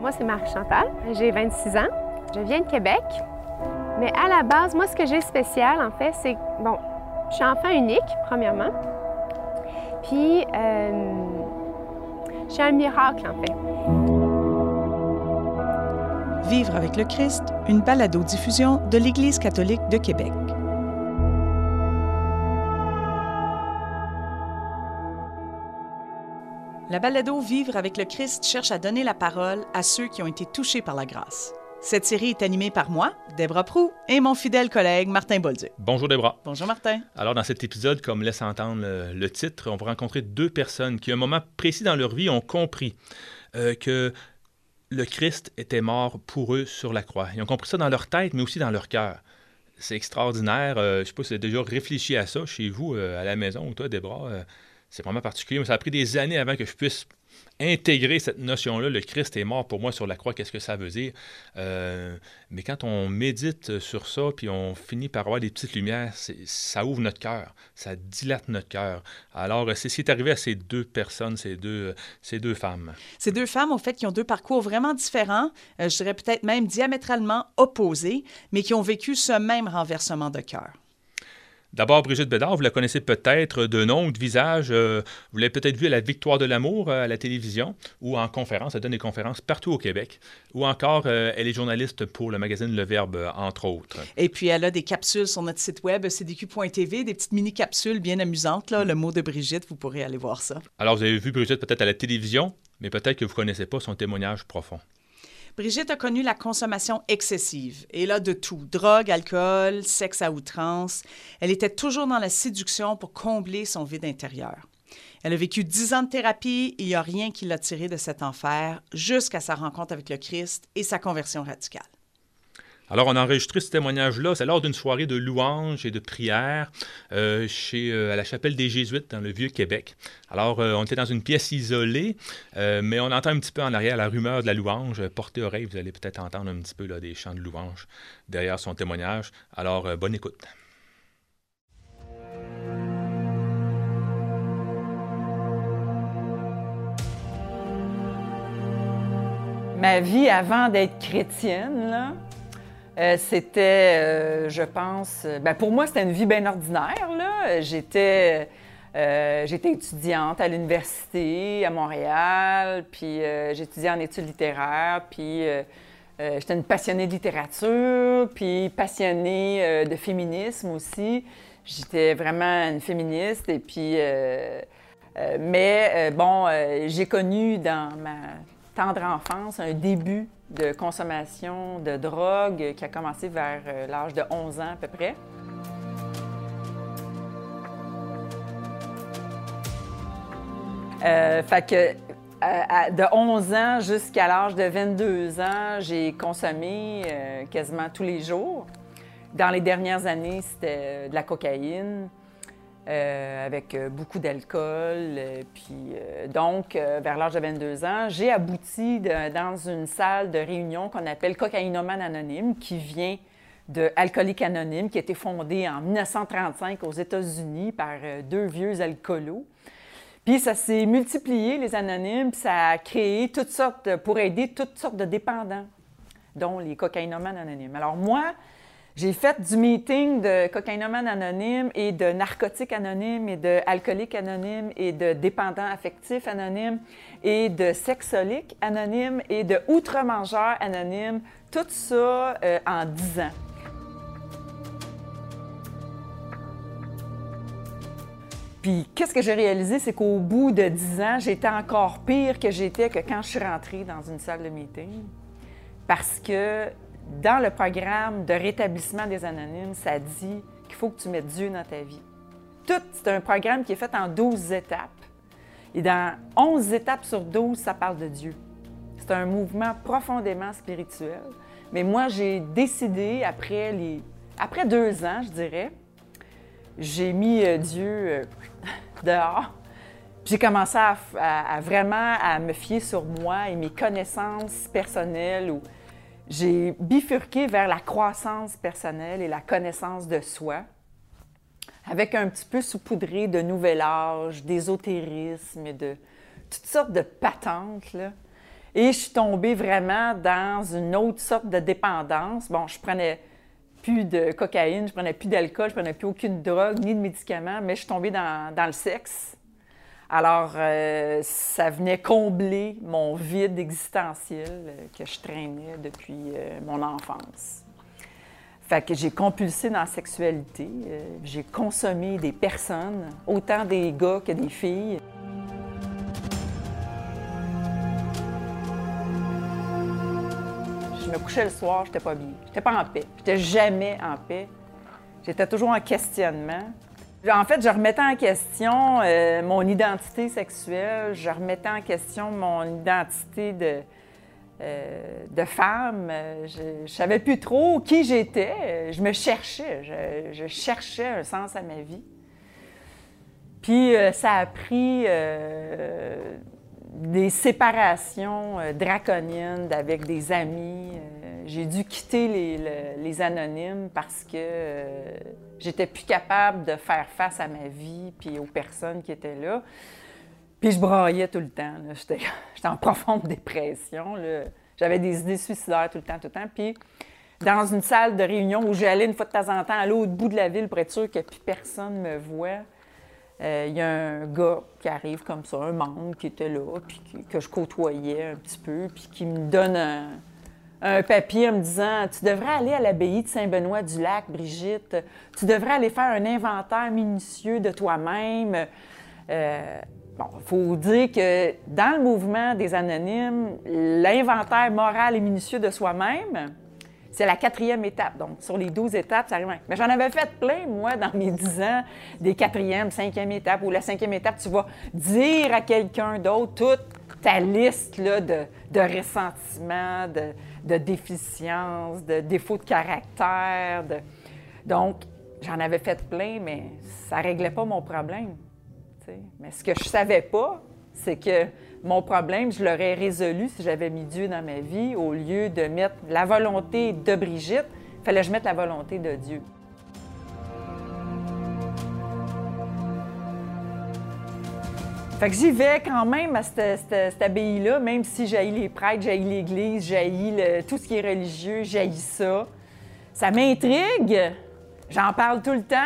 Moi, c'est Marie-Chantal. J'ai 26 ans. Je viens de Québec. Mais à la base, moi, ce que j'ai spécial, en fait, c'est bon, je suis enfant unique, premièrement. Puis, euh, je suis un miracle, en fait. Vivre avec le Christ, une balado-diffusion de l'Église catholique de Québec. La balado Vivre avec le Christ cherche à donner la parole à ceux qui ont été touchés par la grâce. Cette série est animée par moi, Debra Prou, et mon fidèle collègue Martin Bolduc. Bonjour Debra. Bonjour Martin. Alors dans cet épisode, comme laisse entendre le, titre, on va rencontrer deux personnes qui à un moment précis dans leur vie ont compris euh, que le Christ était mort pour eux sur la croix. Ils ont compris ça dans leur tête, mais aussi dans leur cœur. C'est extraordinaire. Euh, je ne sais pas si vous avez déjà réfléchi à ça chez vous, euh, à la maison, ou toi, Debra c'est vraiment particulier. Mais ça a pris des années avant que je puisse intégrer cette notion-là, le Christ est mort pour moi sur la croix, qu'est-ce que ça veut dire? Euh, mais quand on médite sur ça, puis on finit par avoir des petites lumières, ça ouvre notre cœur, ça dilate notre cœur. Alors, c'est ce qui est arrivé à ces deux personnes, ces deux, ces deux femmes. Ces deux femmes, en fait, qui ont deux parcours vraiment différents, euh, je dirais peut-être même diamétralement opposés, mais qui ont vécu ce même renversement de cœur. D'abord, Brigitte Bédard, vous la connaissez peut-être de nom ou de visage. Euh, vous l'avez peut-être vue à la Victoire de l'amour euh, à la télévision ou en conférence. Elle donne des conférences partout au Québec. Ou encore, euh, elle est journaliste pour le magazine Le Verbe, entre autres. Et puis, elle a des capsules sur notre site web, cdq.tv, des petites mini-capsules bien amusantes. Là, le mot de Brigitte, vous pourrez aller voir ça. Alors, vous avez vu Brigitte peut-être à la télévision, mais peut-être que vous ne connaissez pas son témoignage profond. Brigitte a connu la consommation excessive, et là de tout, drogue, alcool, sexe à outrance. Elle était toujours dans la séduction pour combler son vide intérieur. Elle a vécu dix ans de thérapie il n'y a rien qui l'a tirée de cet enfer jusqu'à sa rencontre avec le Christ et sa conversion radicale. Alors, on a enregistré ce témoignage-là, c'est lors d'une soirée de louanges et de prières euh, euh, à la chapelle des Jésuites dans le Vieux-Québec. Alors, euh, on était dans une pièce isolée, mais on entend un petit peu en arrière la rumeur de la louange. Portez oreille, vous allez peut-être entendre un petit peu des chants de louange derrière son témoignage. Alors, bonne écoute. Ma vie avant d'être chrétienne, là, euh, c'était, euh, je pense, euh, ben pour moi, c'était une vie bien ordinaire. J'étais, j'étais étudiante à l'université à Montréal, puis j'étudiais en études littéraires, puis j'étais une passionnée de littérature, puis passionnée de féminisme aussi. J'étais vraiment une féministe, et puis... mais bon, j'ai connu dans ma tendre enfance un début de consommation de drogue qui a commencé vers euh, l'âge de 11 ans à peu près. Euh, fait que de 11 ans jusqu'à l'âge de 22 ans, j'ai consommé euh, quasiment tous les jours. Dans les dernières années, c'était de la cocaïne, euh, avec euh, beaucoup d'alcool. Euh, puis, donc, vers l'âge de 22 ans, j'ai abouti dans une salle de réunion qu'on appelle Cocaïnomane Anonyme, qui vient de Alcoolique Anonyme, qui a été fondée en 1935 aux États-Unis par deux vieux alcoolos. Puis ça s'est multiplié, les anonymes, puis ça a créé toutes sortes, pour aider toutes sortes de dépendants, dont les cocaïnomanes anonymes. Alors moi, j'ai fait du meeting de cocaïnomane anonyme et de narcotiques anonymes et de alcooliques anonymes et de dépendants affectifs anonymes et de sexoliques anonymes et de outre-mangeurs anonymes, tout ça euh, en dix ans. Puis, qu'est-ce que j'ai réalisé, c'est qu'au bout de dix ans, j'étais encore pire que j'étais que quand je suis rentrée dans une salle de meeting. Parce que dans le programme de rétablissement des anonymes, ça dit qu'il faut que tu mettes Dieu dans ta vie. Tout, c'est un programme qui est fait en 12 étapes. Et dans 11 étapes sur 12, ça parle de Dieu. C'est un mouvement profondément spirituel. Mais moi, j'ai décidé, après, les... après deux ans, je dirais, j'ai mis euh, Dieu euh, dehors. J'ai commencé à, à, vraiment à me fier sur moi et mes connaissances personnelles ou j'ai bifurqué vers la croissance personnelle et la connaissance de soi, avec un petit peu saupoudré de nouvel âge, d'ésotérisme et de toutes sortes de patentes. Et je suis tombée vraiment dans une autre sorte de dépendance. Bon, je prenais plus de cocaïne, je prenais plus d'alcool, je prenais plus aucune drogue ni de médicaments, mais je suis tombée dans, le sexe. Alors, euh, ça venait combler mon vide existentiel euh, que je traînais depuis euh, mon enfance. Fait que j'ai compulsé dans la sexualité. j'ai consommé des personnes, autant des gars que des filles. je me couchais le soir, j'étais pas bien. J'étais pas en paix. J'étais jamais en paix. J'étais toujours en questionnement. En fait, je remettais en question euh, mon identité sexuelle, je remettais en question mon identité de, euh, de femme. Je, ne savais plus trop qui j'étais. Je me cherchais. Je, cherchais un sens à ma vie. Puis euh, ça a pris des séparations draconiennes avec des amis. J'ai dû quitter les, anonymes parce que euh, j'étais plus capable de faire face à ma vie puis aux personnes qui étaient là. Puis je braillais tout le temps. J'étais, en profonde dépression. J'avais des idées suicidaires tout le temps, tout le temps. Puis dans une salle de réunion où j'allais une fois de temps en temps à l'autre bout de la ville pour être sûr que plus personne me voit, il euh, y a un gars qui arrive comme ça, un membre qui était là, puis que je côtoyais un petit peu, puis qui me donne un, papier en me disant Tu devrais aller à l'abbaye de Saint-Benoît-du-Lac, Brigitte. Tu devrais aller faire un inventaire minutieux de toi-même. Euh, bon, il faut dire que dans le mouvement des anonymes, l'inventaire moral et minutieux de soi-même, c'est la quatrième étape. Donc, sur les douze étapes, ça arrive. Mais j'en avais fait plein, moi, dans mes dix ans, des quatrième, cinquième étapes, ou la cinquième étape, tu vas dire à quelqu'un d'autre toute ta liste là, de, de ressentiments, de, de déficiences, de défauts de caractère. Donc, j'en avais fait plein, mais ça ne réglait pas mon problème. Mais ce que je savais pas, c'est que mon problème, je l'aurais résolu si j'avais mis Dieu dans ma vie au lieu de mettre la volonté de Brigitte, fallait que je mette la volonté de Dieu. Fait que j'y vais quand même à cette, abbaye-là, même si j'ai les prêtres, j'ai l'Église, j'ai tout ce qui est religieux, j'ai ça. Ça m'intrigue, j'en parle tout le temps,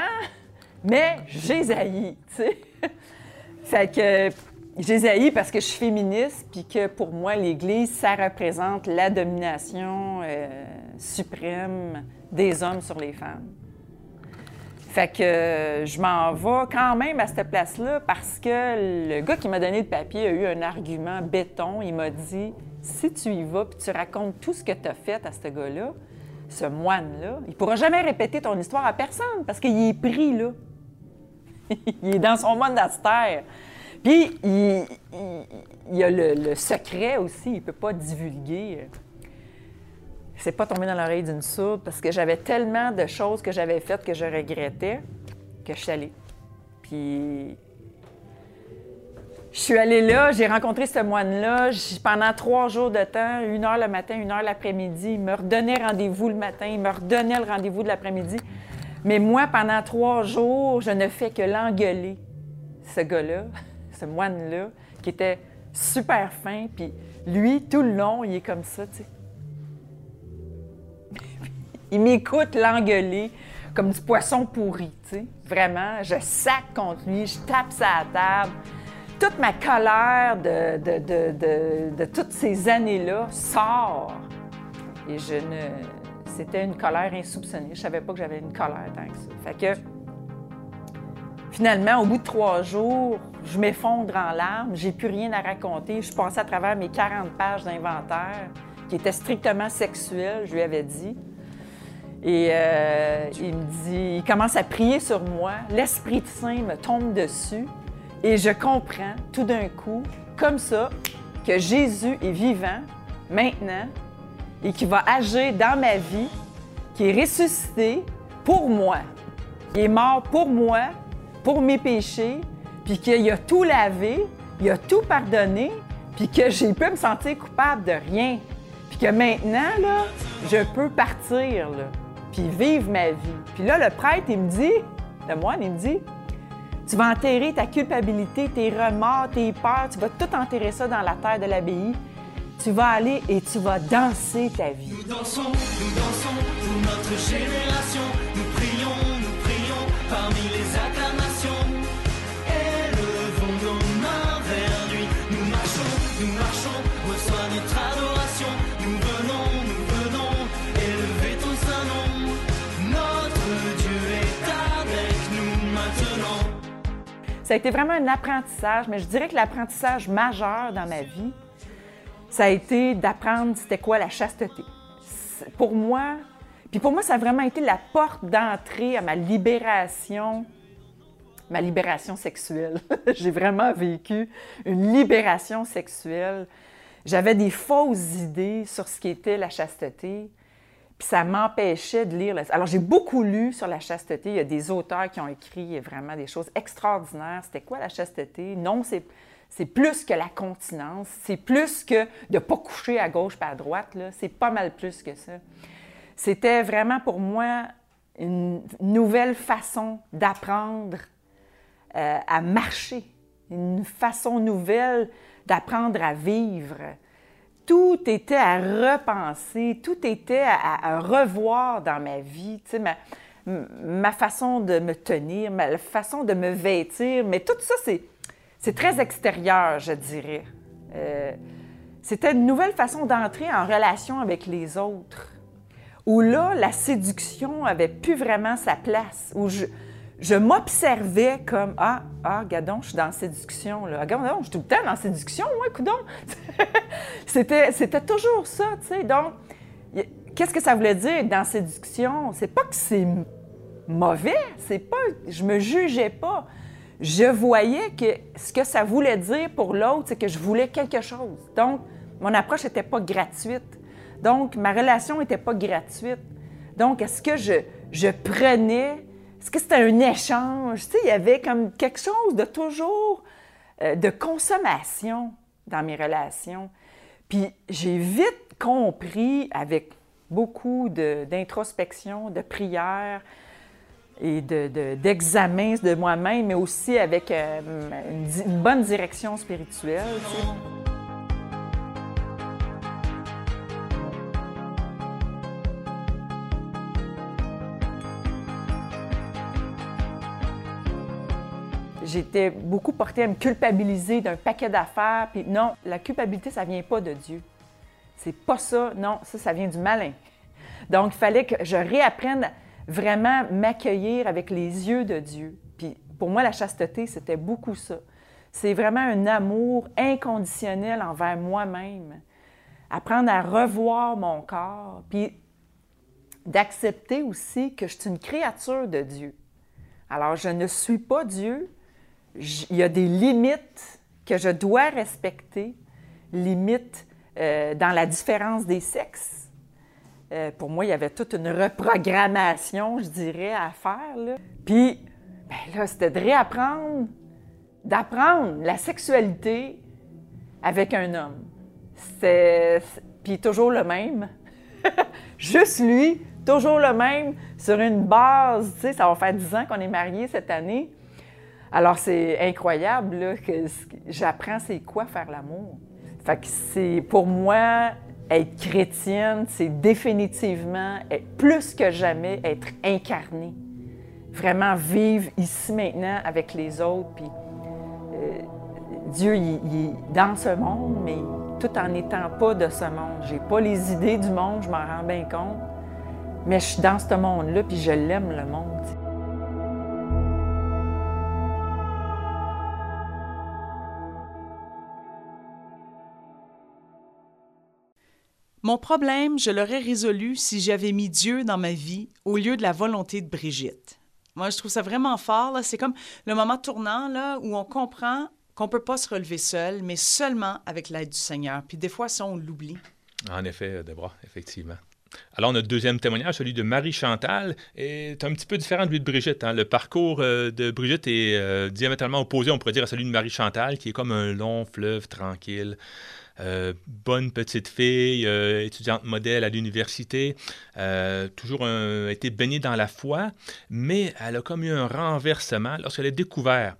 mais j'ai tu sais. fait que j'ai parce que je suis féministe, puis que pour moi, l'Église, ça représente la domination euh, suprême des hommes sur les femmes. Fait que euh, je m'en vais quand même à cette place-là parce que le gars qui m'a donné le papier a eu un argument béton. Il m'a dit si tu y vas puis tu racontes tout ce que tu as fait à ce gars-là, ce moine-là, il pourra jamais répéter ton histoire à personne parce qu'il est pris là. il est dans son monastère. Puis, il, y a le, secret aussi, il peut pas divulguer. C'est pas tombé dans l'oreille d'une sourde parce que j'avais tellement de choses que j'avais faites que je regrettais que je suis allée. Puis, je suis allée là, j'ai rencontré ce moine-là pendant trois jours de temps, une heure le matin, une heure l'après-midi. Il me redonnait rendez-vous le matin, il me redonnait le rendez-vous de l'après-midi. Mais moi, pendant trois jours, je ne fais que l'engueuler, ce gars-là ce moine-là, qui était super fin, puis lui, tout le long, il est comme ça, tu sais. Il m'écoute l'engueuler comme du poisson pourri, tu sais. Vraiment, je sac contre lui, je tape sa table. Toute ma colère de, de, de toutes ces années-là sort. Et je ne... C'était une colère insoupçonnée. Je savais pas que j'avais une colère tant que ça. Fait que Finalement, au bout de trois jours, je m'effondre en larmes, j'ai plus rien à raconter. Je passais à travers mes 40 pages d'inventaire qui étaient strictement sexuels, je lui avais dit. Et euh, il me dit, il commence à prier sur moi. L'Esprit Saint me tombe dessus et je comprends tout d'un coup, comme ça, que Jésus est vivant maintenant et qui va agir dans ma vie, qui est ressuscité pour moi. Il est mort pour moi pour mes péchés, puis qu'il a tout lavé, il a tout pardonné, puis que j'ai pu me sentir coupable de rien. Puis que maintenant, là, je peux partir, là, puis vivre ma vie. Puis là, le prêtre, il me dit, le moine, il me dit, tu vas enterrer ta culpabilité, tes remords, tes peurs, tu vas tout enterrer ça dans la terre de l'abbaye. tu vas aller et tu vas danser ta vie. Nous dansons, nous dansons pour notre génération. Nous prions, nous prions parmi les acclamations. Ça a été vraiment un apprentissage, mais je dirais que l'apprentissage majeur dans ma vie, ça a été d'apprendre c'était quoi la chasteté. Pour moi, puis pour moi, ça a vraiment été la porte d'entrée à ma libération, ma libération sexuelle. J'ai vraiment vécu une libération sexuelle. J'avais des fausses idées sur ce qui était la chasteté. Puis ça m'empêchait de lire. Alors, j'ai beaucoup lu sur la chasteté. Il y a des auteurs qui ont écrit vraiment des choses extraordinaires. C'était quoi la chasteté? Non, c'est, c'est plus que la continence. C'est plus que de ne pas coucher à gauche pas à droite. C'est pas mal plus que ça. C'était vraiment pour moi une nouvelle façon d'apprendre euh, à marcher, une façon nouvelle d'apprendre à vivre. Tout était à repenser, tout était à, revoir dans ma vie, tu sais, ma, façon de me tenir, ma façon de me vêtir, mais tout ça, c'est, très extérieur, je dirais. Euh, c'était une nouvelle façon d'entrer en relation avec les autres où là, la séduction avait plus vraiment sa place, je, je m'observais comme Ah, ah, gadon, je suis dans la séduction. Là. Ah, gadon, je suis tout le temps dans la séduction, moi, coudon. c'était, c'était toujours ça, tu sais. Donc, qu'est-ce que ça voulait dire dans la séduction? C'est pas que c'est mauvais, c'est pas. Je me jugeais pas. Je voyais que ce que ça voulait dire pour l'autre, c'est que je voulais quelque chose. Donc, mon approche n'était pas gratuite. Donc, ma relation n'était pas gratuite. Donc, est-ce que je, je prenais, est-ce que c'était un échange? Tu sais, il y avait comme quelque chose de toujours euh, de consommation dans mes relations. Puis, j'ai vite compris, avec beaucoup de- d'introspection, de, prière et de- de- d'examen de, moi-même, mais aussi avec euh, une, une bonne direction spirituelle. tu sais. J'étais beaucoup portée à me culpabiliser d'un paquet d'affaires. Puis non, la culpabilité, ça vient pas de Dieu. C'est pas ça. Non, ça, ça vient du malin. Donc, il fallait que je réapprenne vraiment m'accueillir avec les yeux de Dieu. Puis pour moi, la chasteté, c'était beaucoup ça. C'est vraiment un amour inconditionnel envers moi-même. Apprendre à revoir mon corps, puis d'accepter aussi que je suis une créature de Dieu. Alors, je ne suis pas Dieu. Il y a des limites que je dois respecter, limites euh, dans la différence des sexes. Euh, pour moi, il y avait toute une reprogrammation, je dirais, à faire. Puis, ben là, c'était de réapprendre, d'apprendre la sexualité avec un homme. C'est- puis toujours le même. Juste lui, toujours le même, sur une base, tu sais, ça va faire 10 ans qu'on est mariés cette année. Alors, c'est incroyable, là, que j'apprends c'est quoi faire l'amour. Fait que c'est, pour moi, être chrétienne, c'est définitivement, plus que jamais, être incarné. Vraiment vivre ici maintenant avec les autres, puis euh, Dieu, il, il est dans ce monde, mais tout en n'étant pas de ce monde. J'ai pas les idées du monde, je m'en rends bien compte. Mais je suis dans ce monde-là, puis je l'aime, le monde. Mon problème, je l'aurais résolu si j'avais mis Dieu dans ma vie au lieu de la volonté de Brigitte. Moi, je trouve ça vraiment fort. C'est comme le moment tournant là, où on comprend qu'on ne peut pas se relever seul, mais seulement avec l'aide du Seigneur. Puis des fois, ça, on l'oublie. En effet, Deborah, effectivement. Alors, notre deuxième témoignage, celui de Marie Chantal, est un petit peu différent de lui de Brigitte. hein. Le parcours euh, de Brigitte est euh, diamétralement opposé, on pourrait dire, à celui de Marie Chantal, qui est comme un long fleuve tranquille. Euh, bonne petite fille, euh, étudiante modèle à l'université, euh, toujours un- été baignée dans la foi, mais elle a comme eu un renversement lorsqu'elle a découvert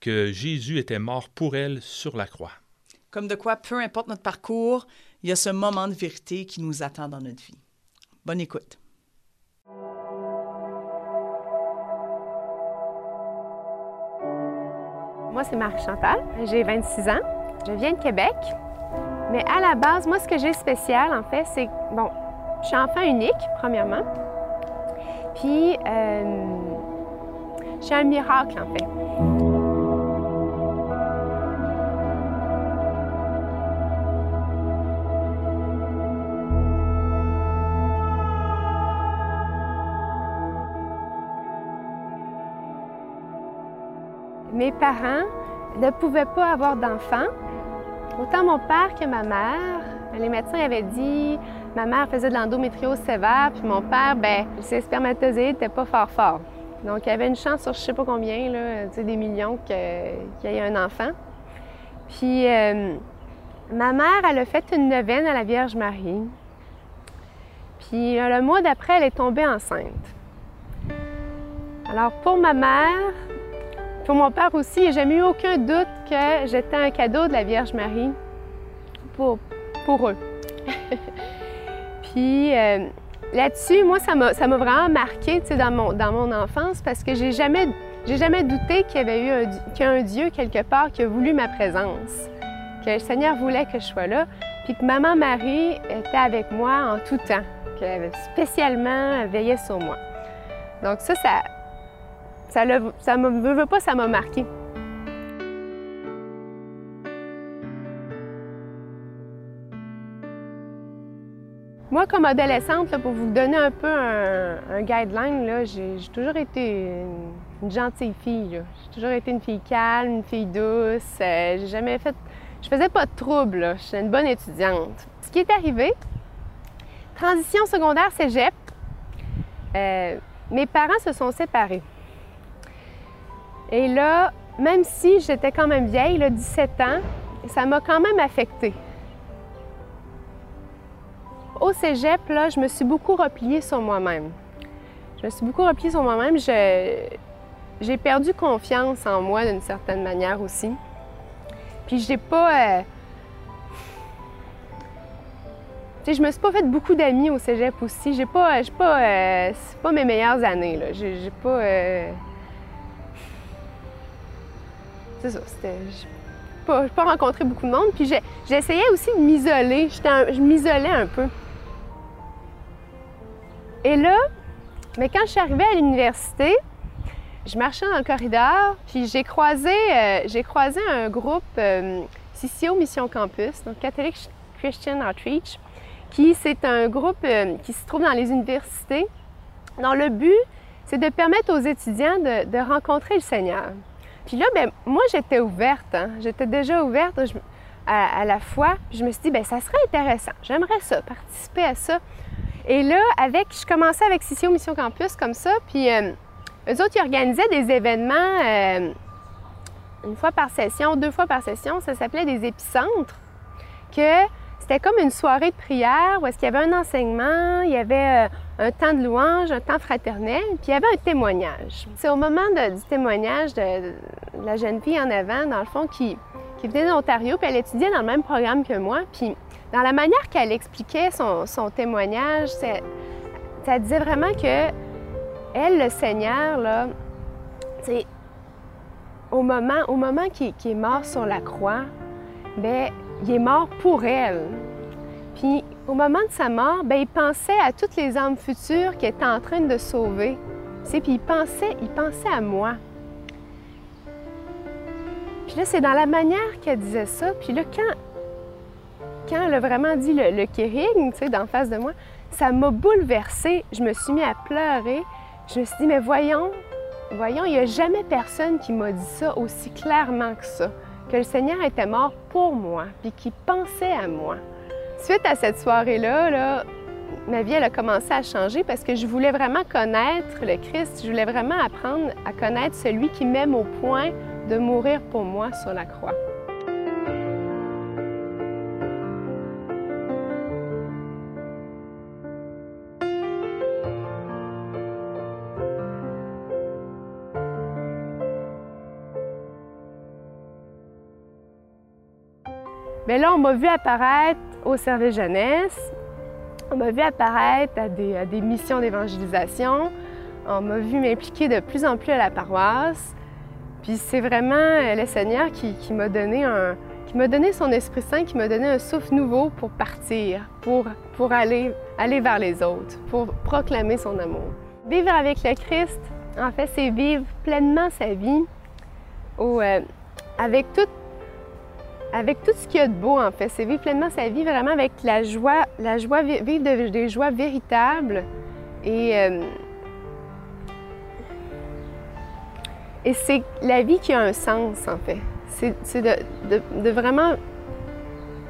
que Jésus était mort pour elle sur la croix. Comme de quoi, peu importe notre parcours, il y a ce moment de vérité qui nous attend dans notre vie. Bonne écoute. Moi, c'est Marie-Chantal. J'ai 26 ans. Je viens de Québec. Mais à la base, moi, ce que j'ai spécial, en fait, c'est bon, je suis enfant unique, premièrement. Puis, euh, je suis un miracle, en fait. Mes parents ne pouvaient pas avoir d'enfants. Autant mon père que ma mère. Les médecins avaient dit, ma mère faisait de l'endométriose sévère, puis mon père, ben, ses spermatozoïdes n'étaient pas fort forts. Donc, il y avait une chance sur je sais pas combien, là, des millions qu'il y ait un enfant. Puis, euh, ma mère, elle a fait une neuvaine à la Vierge Marie. Puis, euh, le mois d'après, elle est tombée enceinte. Alors, pour ma mère, pour mon père aussi, j'ai jamais eu aucun doute que j'étais un cadeau de la Vierge Marie pour, pour eux. Puis euh, là-dessus, moi, ça m'a, vraiment marqué dans mon, dans mon enfance parce que j'ai jamais, jamais douté qu'il y avait eu un, Dieu quelque part qui a voulu ma présence, que le Seigneur voulait que je sois là, puis que Maman Marie était avec moi en tout temps, qu'elle spécialement veillé sur moi. Donc ça, ça, ça, ça me veut, pas, ça m'a marqué. Moi, comme adolescente, pour vous donner un peu un, guideline, j'ai, toujours été une, gentille fille. J'ai toujours été une fille calme, une fille douce. Euh, j'ai jamais fait. Je faisais pas de trouble. J'étais une bonne étudiante. Ce qui est arrivé, transition secondaire cégep, euh, mes parents se sont séparés. Et là, même si j'étais quand même vieille, là, 17 ans, ça m'a quand même affectée. Au cégep, là, je me suis beaucoup repliée sur moi-même. Je me suis beaucoup repliée sur moi-même. J'ai perdu confiance en moi d'une certaine manière aussi. Puis j'ai pas. euh, Tu sais, je me suis pas fait beaucoup d'amis au cégep aussi. J'ai pas. J'ai pas. euh, C'est pas mes meilleures années, là. J'ai pas. euh, c'était. J'ai pas, pas rencontré beaucoup de monde. Puis j'essayais aussi de m'isoler. Je m'isolais un peu. Et là, mais quand je suis arrivée à l'université, je marchais dans le corridor, puis j'ai croisé, euh, un groupe euh, CCO Mission Campus, donc Catholic Christian Outreach, qui c'est un groupe euh, qui se trouve dans les universités, dont le but, c'est de permettre aux étudiants de rencontrer le Seigneur. Puis là, ben, moi, j'étais ouverte. hein. J'étais déjà ouverte à, la foi. Puis je me suis dit, ben, ça serait intéressant. J'aimerais ça, participer à ça. Et là, avec, je commençais avec CCO Mission Campus comme ça. Puis euh, eux autres, ils organisaient des événements euh, une fois par session, deux fois par session. Ça s'appelait des épicentres. Que c'était comme une soirée de prière où est-ce qu'il y avait un enseignement, il y avait euh, un temps de louange, un temps fraternel, puis il y avait un témoignage. C'est au moment du témoignage de, la jeune fille en avant, dans le fond, qui, qui venait d'Ontario, puis elle étudiait dans le même programme que moi. Puis dans la manière qu'elle expliquait son, témoignage, c'est- ça disait vraiment que elle, le Seigneur, là, sais, au moment, au moment qu'il est mort sur la croix, ben, il est mort pour elle. Puis au moment de sa mort, ben, il pensait à toutes les âmes futures qu'il était en train de sauver. Sais, puis il pensait, il pensait à moi. Puis là, c'est dans la manière qu'elle disait ça. Puis là, quand, quand elle a vraiment dit le, le Kering, tu sais, d'en face de moi, ça m'a bouleversée. Je me suis mis à pleurer. Je me suis dit, mais voyons, voyons, il n'y a jamais personne qui m'a dit ça aussi clairement que ça. Que le Seigneur était mort pour moi, puis qu'il pensait à moi. Suite à cette soirée-là, là, ma vie a commencé à changer parce que je voulais vraiment connaître le Christ. Je voulais vraiment apprendre à connaître celui qui m'aime au point de mourir pour moi sur la croix. Mais là, on m'a vu apparaître au service jeunesse, on m'a vu apparaître à des, missions d'évangélisation, on m'a vu m'impliquer de plus en plus à la paroisse. Puis c'est vraiment euh, le Seigneur qui, m'a donné son Esprit Saint, qui m'a donné un souffle nouveau pour partir, pour, aller, vers les autres, pour proclamer son amour. Vivre avec le Christ, en fait, c'est vivre pleinement sa vie euh, avec, tout, avec tout ce qu'il y a de beau, en fait. C'est vivre pleinement sa vie vraiment avec la joie, la joie vivre de- des joies véritables et, euh, et c'est la vie qui a un sens, en fait. C'est de, vraiment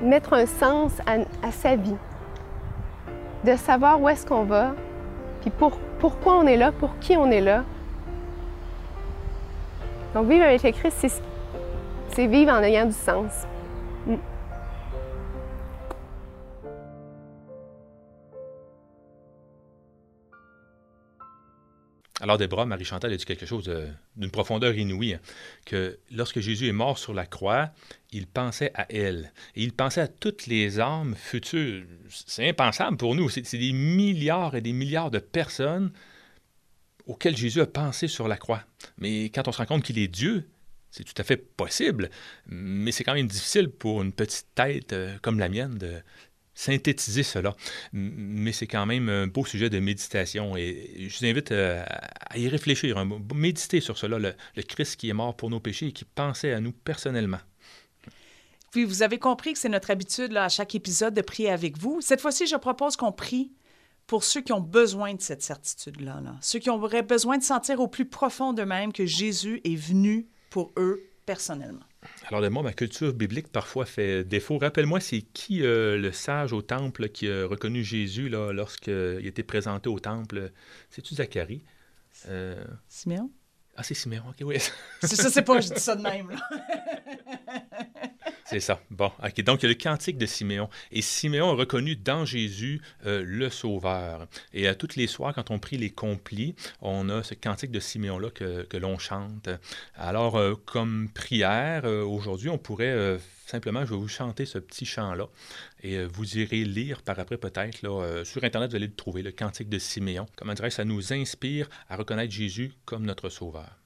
mettre un sens à, sa vie, de savoir où est-ce qu'on va, puis pour, pourquoi on est là, pour qui on est là. Donc vivre avec le Christ, c'est- c'est vivre en ayant du sens. Alors, Déborah, Marie-Chantal a dit quelque chose d'une profondeur inouïe, que lorsque Jésus est mort sur la croix, il pensait à elle. Et il pensait à toutes les âmes futures. C'est impensable pour nous. C'est des milliards et des milliards de personnes auxquelles Jésus a pensé sur la croix. Mais quand on se rend compte qu'il est Dieu, c'est tout à fait possible. Mais c'est quand même difficile pour une petite tête euh, comme la mienne de synthétiser cela. Mais c'est quand même un beau sujet de méditation et je vous invite euh, à y réfléchir, hein, méditer sur cela, le, Christ qui est mort pour nos péchés et qui pensait à nous personnellement. Puis vous avez compris que c'est notre habitude là, à chaque épisode de prier avec vous. Cette fois-ci, je propose qu'on prie pour ceux qui ont besoin de cette certitude-là, là. ceux qui auraient besoin de sentir au plus profond d'eux-mêmes que Jésus est venu pour eux personnellement. Alors de moi, ma culture biblique parfois fait défaut. Rappelle-moi, c'est qui euh, le sage au temple qui a reconnu Jésus lorsqu'il était présenté au temple? C'est-tu Zacharie? Euh, Siméon? Ah, c'est Siméon, ok, oui. C'est ça, c'est pas, je dis ça de même. Là. C'est ça. Bon, OK. Donc, il y a le cantique de Siméon. Et Siméon a reconnu dans Jésus euh, le Sauveur. Et à toutes les soirs, quand on prie les complis, on a ce cantique de Siméon-là que, que l'on chante. Alors, euh, comme prière, euh, aujourd'hui, on pourrait euh, simplement, je vais vous chanter ce petit chant-là. Et euh, vous irez lire par après, peut-être, euh, sur Internet, vous allez le trouver, le cantique de Siméon. Comment dirais-je, ça nous inspire à reconnaître Jésus comme notre Sauveur.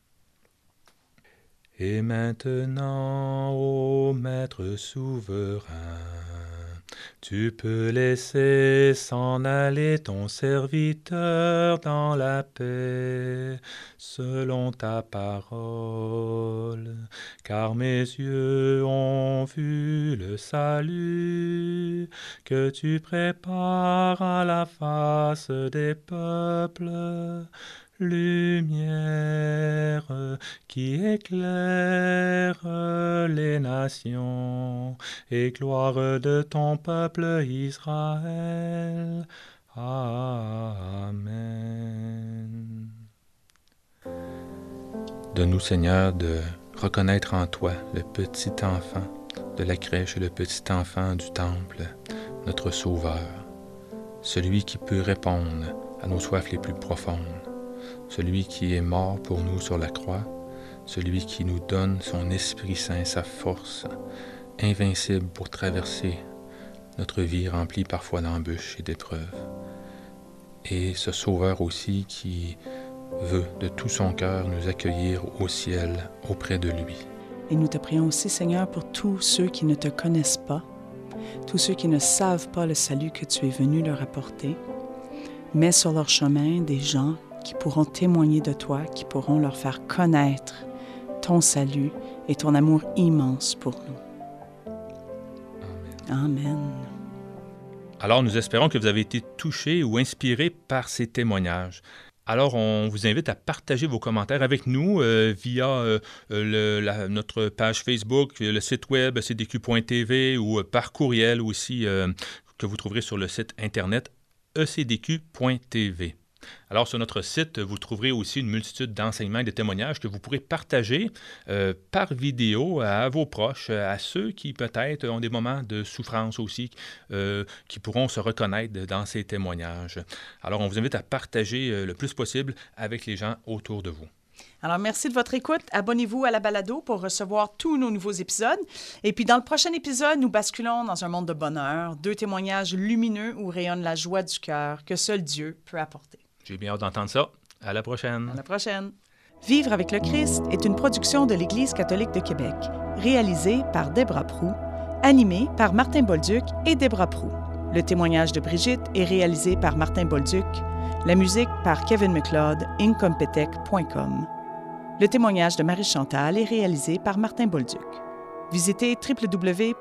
Et maintenant, ô Maître souverain, tu peux laisser s'en aller ton serviteur dans la paix, selon ta parole, car mes yeux ont vu le salut que tu prépares à la face des peuples lumière qui éclaire les nations et gloire de ton peuple Israël. Amen. Donne-nous, Seigneur, de reconnaître en toi le petit enfant de la crèche et le petit enfant du temple, notre Sauveur, celui qui peut répondre à nos soifs les plus profondes celui qui est mort pour nous sur la croix, celui qui nous donne son Esprit Saint, sa force, invincible pour traverser notre vie remplie parfois d'embûches et d'épreuves. Et ce Sauveur aussi qui veut de tout son cœur nous accueillir au ciel auprès de lui. Et nous te prions aussi, Seigneur, pour tous ceux qui ne te connaissent pas, tous ceux qui ne savent pas le salut que tu es venu leur apporter. Mets sur leur chemin des gens qui pourront témoigner de toi, qui pourront leur faire connaître ton salut et ton amour immense pour nous. Amen. Alors nous espérons que vous avez été touchés ou inspirés par ces témoignages. Alors, on vous invite à partager vos commentaires avec nous euh, via euh, la- notre page Facebook, le site web cdq.tv ou euh, par courriel aussi euh, que vous trouverez sur le site internet ecdq.tv. Alors, sur notre site, vous trouverez aussi une multitude d'enseignements et de témoignages que vous pourrez partager euh, par vidéo à vos proches, à ceux qui peut-être ont des moments de souffrance aussi, euh, qui pourront se reconnaître dans ces témoignages. Alors, on vous invite à partager euh, le plus possible avec les gens autour de vous. Alors, merci de votre écoute. Abonnez-vous à la balado pour recevoir tous nos nouveaux épisodes. Et puis, dans le prochain épisode, nous basculons dans un monde de bonheur, deux témoignages lumineux où rayonne la joie du cœur que seul Dieu peut apporter. J'ai bien d'entendre ça. À la prochaine. À la prochaine. Vivre avec le Christ est une production de l'Église catholique de Québec, réalisée par Debra Prou, animée par Martin Bolduc et Debra Prou. Le témoignage de Brigitte est réalisé par Martin Bolduc, la musique par Kevin McLeod, incompetech.com. Le témoignage de Marie Chantal est réalisé par Martin Bolduc. Visitez www.ecdq.tv.